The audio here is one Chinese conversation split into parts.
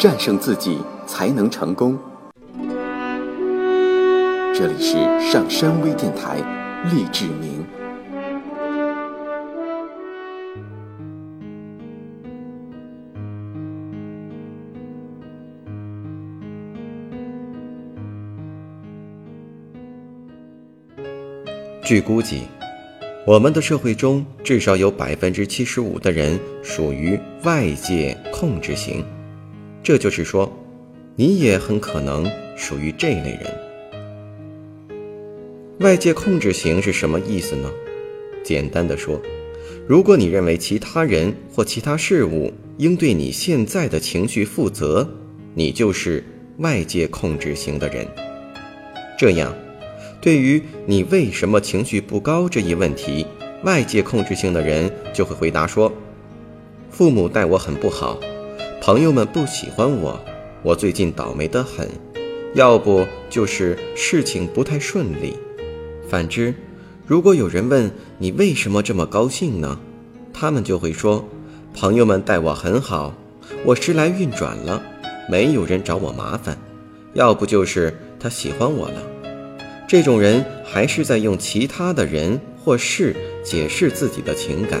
战胜自己才能成功。这里是上山微电台，励志明。据估计，我们的社会中至少有百分之七十五的人属于外界控制型，这就是说，你也很可能属于这类人。外界控制型是什么意思呢？简单的说，如果你认为其他人或其他事物应对你现在的情绪负责，你就是外界控制型的人。这样。对于你为什么情绪不高这一问题，外界控制性的人就会回答说：“父母待我很不好，朋友们不喜欢我，我最近倒霉得很，要不就是事情不太顺利。”反之，如果有人问你为什么这么高兴呢，他们就会说：“朋友们待我很好，我时来运转了，没有人找我麻烦，要不就是他喜欢我了。”这种人还是在用其他的人或事解释自己的情感，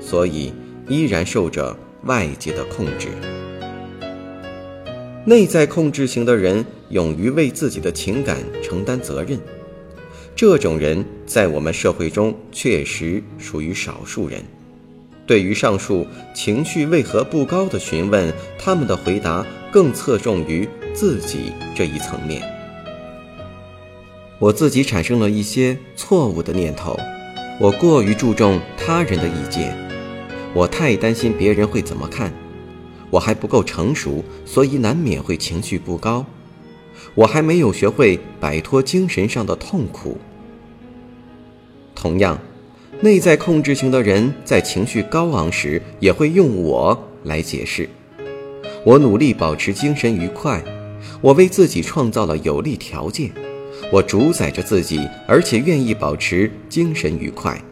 所以依然受着外界的控制。内在控制型的人勇于为自己的情感承担责任，这种人在我们社会中确实属于少数人。对于上述情绪为何不高的询问，他们的回答更侧重于自己这一层面。我自己产生了一些错误的念头，我过于注重他人的意见，我太担心别人会怎么看，我还不够成熟，所以难免会情绪不高，我还没有学会摆脱精神上的痛苦。同样，内在控制型的人在情绪高昂时，也会用我来解释，我努力保持精神愉快，我为自己创造了有利条件。我主宰着自己，而且愿意保持精神愉快。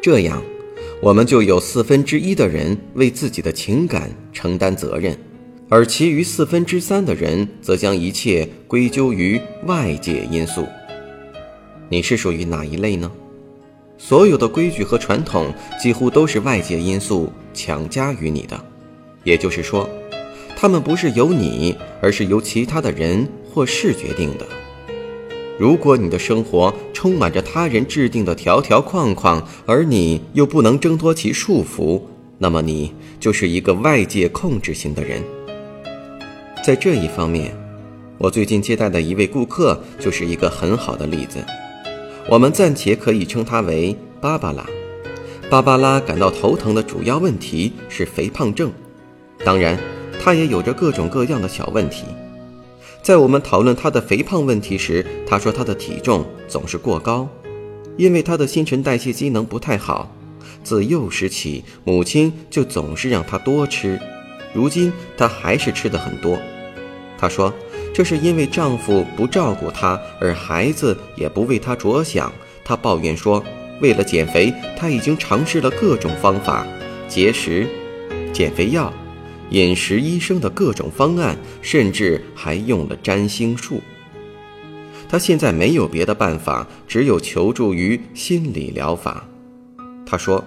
这样，我们就有四分之一的人为自己的情感承担责任，而其余四分之三的人则将一切归咎于外界因素。你是属于哪一类呢？所有的规矩和传统几乎都是外界因素强加于你的，也就是说，他们不是由你，而是由其他的人。或事决定的。如果你的生活充满着他人制定的条条框框，而你又不能挣脱其束缚，那么你就是一个外界控制型的人。在这一方面，我最近接待的一位顾客就是一个很好的例子。我们暂且可以称他为芭芭拉。芭芭拉感到头疼的主要问题是肥胖症，当然，她也有着各种各样的小问题。在我们讨论他的肥胖问题时，他说他的体重总是过高，因为他的新陈代谢机能不太好。自幼时起，母亲就总是让他多吃，如今他还是吃的很多。他说，这是因为丈夫不照顾她，而孩子也不为她着想。她抱怨说，为了减肥，她已经尝试了各种方法，节食、减肥药。饮食医生的各种方案，甚至还用了占星术。他现在没有别的办法，只有求助于心理疗法。他说：“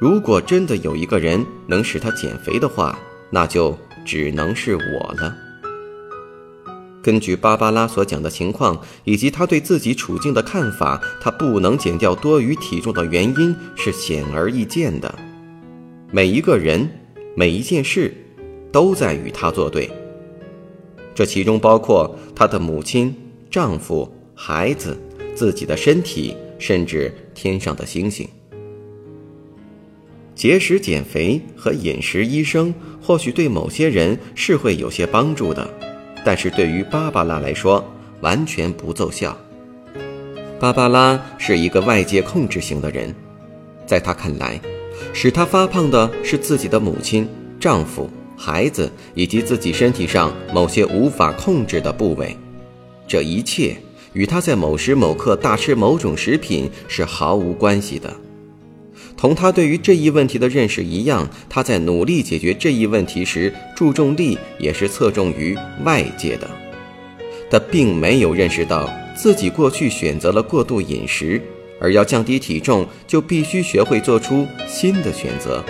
如果真的有一个人能使他减肥的话，那就只能是我了。”根据芭芭拉所讲的情况，以及他对自己处境的看法，他不能减掉多余体重的原因是显而易见的。每一个人，每一件事。都在与他作对，这其中包括他的母亲、丈夫、孩子、自己的身体，甚至天上的星星。节食减肥和饮食医生或许对某些人是会有些帮助的，但是对于芭芭拉来说完全不奏效。芭芭拉是一个外界控制型的人，在他看来，使他发胖的是自己的母亲、丈夫。孩子以及自己身体上某些无法控制的部位，这一切与他在某时某刻大吃某种食品是毫无关系的。同他对于这一问题的认识一样，他在努力解决这一问题时，注重力也是侧重于外界的。他并没有认识到自己过去选择了过度饮食，而要降低体重，就必须学会做出新的选择。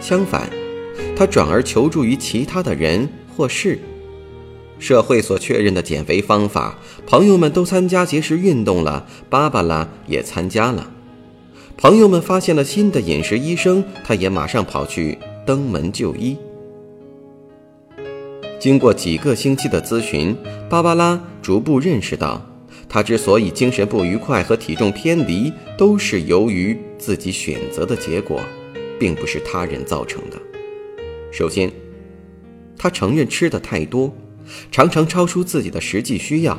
相反，他转而求助于其他的人或事。社会所确认的减肥方法，朋友们都参加节食运动了，芭芭拉也参加了。朋友们发现了新的饮食医生，他也马上跑去登门就医。经过几个星期的咨询，芭芭拉逐步认识到，她之所以精神不愉快和体重偏离，都是由于自己选择的结果，并不是他人造成的。首先，他承认吃的太多，常常超出自己的实际需要，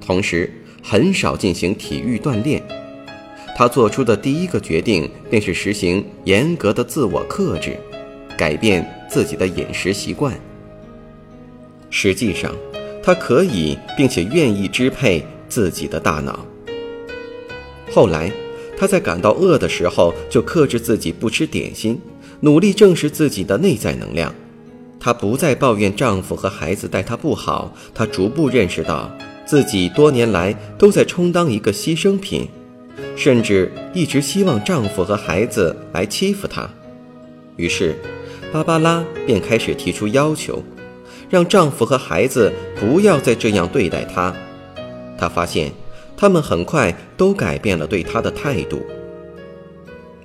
同时很少进行体育锻炼。他做出的第一个决定便是实行严格的自我克制，改变自己的饮食习惯。实际上，他可以并且愿意支配自己的大脑。后来，他在感到饿的时候就克制自己不吃点心，努力正视自己的内在能量。她不再抱怨丈夫和孩子待她不好，她逐步认识到自己多年来都在充当一个牺牲品。甚至一直希望丈夫和孩子来欺负她，于是，芭芭拉便开始提出要求，让丈夫和孩子不要再这样对待她。她发现，他们很快都改变了对她的态度。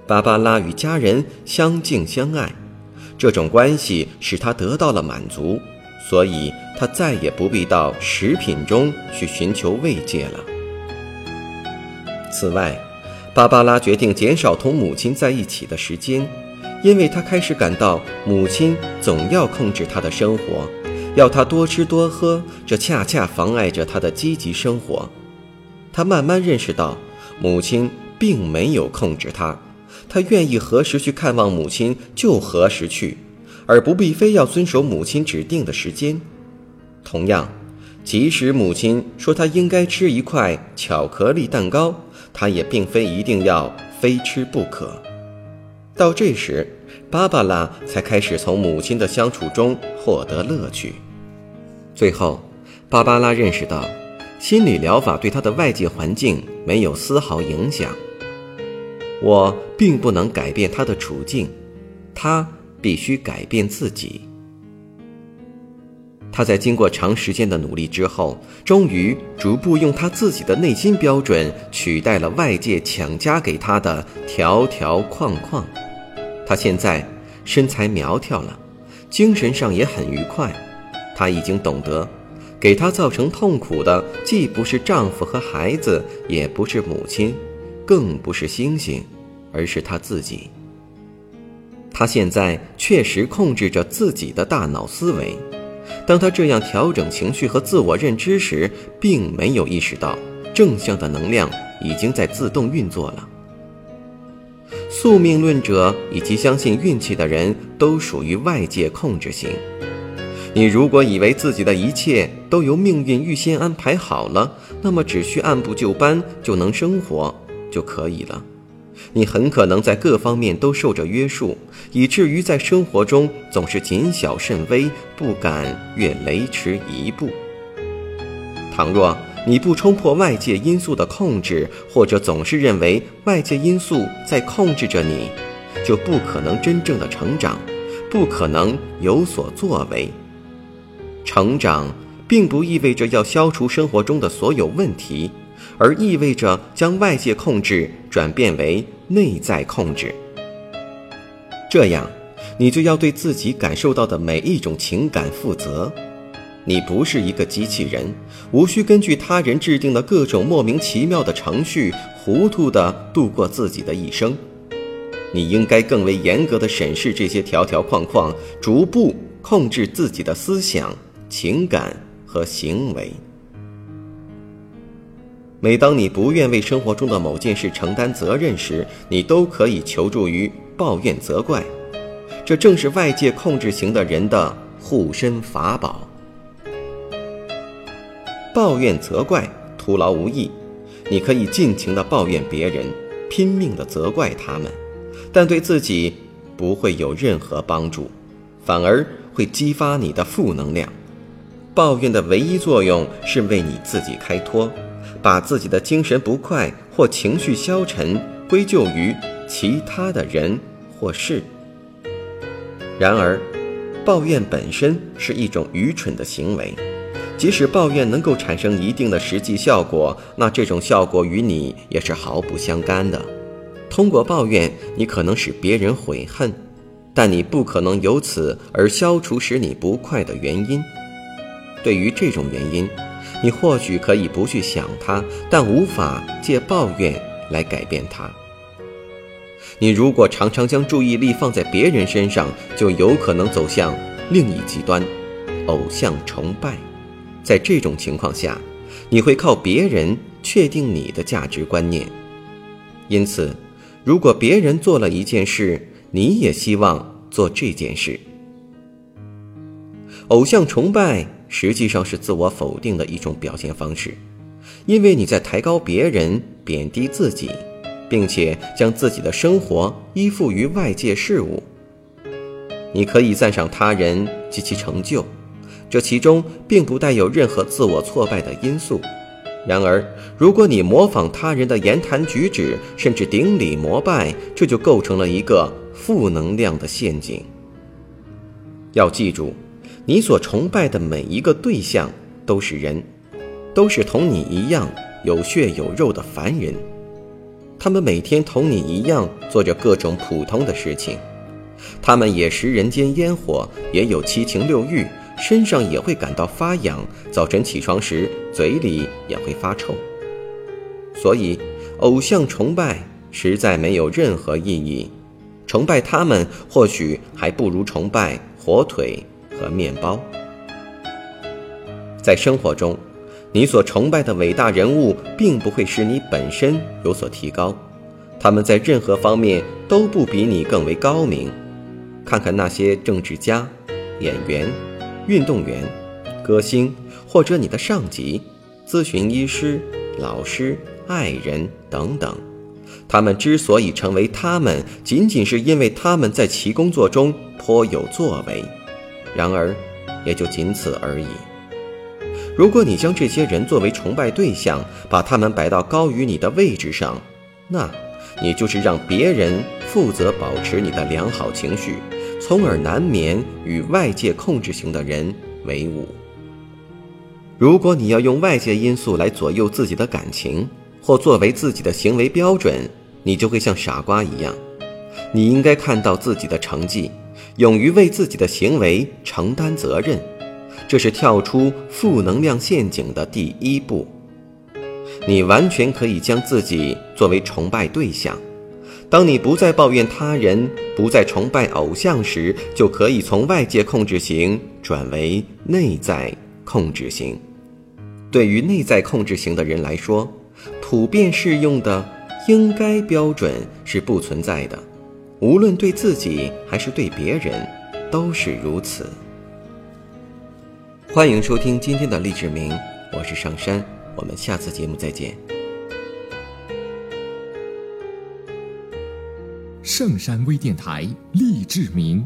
芭芭拉与家人相敬相爱，这种关系使她得到了满足，所以她再也不必到食品中去寻求慰藉了。此外，芭芭拉决定减少同母亲在一起的时间，因为她开始感到母亲总要控制她的生活，要她多吃多喝，这恰恰妨碍着她的积极生活。她慢慢认识到，母亲并没有控制她，他愿意何时去看望母亲就何时去，而不必非要遵守母亲指定的时间。同样，即使母亲说他应该吃一块巧克力蛋糕。他也并非一定要非吃不可。到这时，芭芭拉才开始从母亲的相处中获得乐趣。最后，芭芭拉认识到，心理疗法对她的外界环境没有丝毫影响。我并不能改变她的处境，她必须改变自己。他在经过长时间的努力之后，终于逐步用他自己的内心标准取代了外界强加给他的条条框框。他现在身材苗条了，精神上也很愉快。他已经懂得，给他造成痛苦的既不是丈夫和孩子，也不是母亲，更不是星星，而是他自己。他现在确实控制着自己的大脑思维。当他这样调整情绪和自我认知时，并没有意识到正向的能量已经在自动运作了。宿命论者以及相信运气的人都属于外界控制型。你如果以为自己的一切都由命运预先安排好了，那么只需按部就班就能生活就可以了。你很可能在各方面都受着约束，以至于在生活中总是谨小慎微，不敢越雷池一步。倘若你不冲破外界因素的控制，或者总是认为外界因素在控制着你，就不可能真正的成长，不可能有所作为。成长并不意味着要消除生活中的所有问题。而意味着将外界控制转变为内在控制，这样，你就要对自己感受到的每一种情感负责。你不是一个机器人，无需根据他人制定的各种莫名其妙的程序，糊涂地度过自己的一生。你应该更为严格地审视这些条条框框，逐步控制自己的思想、情感和行为。每当你不愿为生活中的某件事承担责任时，你都可以求助于抱怨责怪，这正是外界控制型的人的护身法宝。抱怨责怪徒劳无益，你可以尽情的抱怨别人，拼命地责怪他们，但对自己不会有任何帮助，反而会激发你的负能量。抱怨的唯一作用是为你自己开脱，把自己的精神不快或情绪消沉归咎于其他的人或事。然而，抱怨本身是一种愚蠢的行为。即使抱怨能够产生一定的实际效果，那这种效果与你也是毫不相干的。通过抱怨，你可能使别人悔恨，但你不可能由此而消除使你不快的原因。对于这种原因，你或许可以不去想它，但无法借抱怨来改变它。你如果常常将注意力放在别人身上，就有可能走向另一极端——偶像崇拜。在这种情况下，你会靠别人确定你的价值观念。因此，如果别人做了一件事，你也希望做这件事。偶像崇拜实际上是自我否定的一种表现方式，因为你在抬高别人，贬低自己，并且将自己的生活依附于外界事物。你可以赞赏他人及其成就。这其中并不带有任何自我挫败的因素。然而，如果你模仿他人的言谈举止，甚至顶礼膜拜，这就构成了一个负能量的陷阱。要记住，你所崇拜的每一个对象都是人，都是同你一样有血有肉的凡人。他们每天同你一样做着各种普通的事情，他们也食人间烟火，也有七情六欲。身上也会感到发痒，早晨起床时嘴里也会发臭。所以，偶像崇拜实在没有任何意义。崇拜他们，或许还不如崇拜火腿和面包。在生活中，你所崇拜的伟大人物，并不会使你本身有所提高，他们在任何方面都不比你更为高明。看看那些政治家、演员。运动员、歌星，或者你的上级、咨询医师、老师、爱人等等，他们之所以成为他们，仅仅是因为他们在其工作中颇有作为。然而，也就仅此而已。如果你将这些人作为崇拜对象，把他们摆到高于你的位置上，那，你就是让别人负责保持你的良好情绪。从而难免与外界控制型的人为伍。如果你要用外界因素来左右自己的感情，或作为自己的行为标准，你就会像傻瓜一样。你应该看到自己的成绩，勇于为自己的行为承担责任，这是跳出负能量陷阱的第一步。你完全可以将自己作为崇拜对象。当你不再抱怨他人，不再崇拜偶像时，就可以从外界控制型转为内在控制型。对于内在控制型的人来说，普遍适用的应该标准是不存在的，无论对自己还是对别人，都是如此。欢迎收听今天的励志名，我是上山，我们下次节目再见。圣山微电台励志名。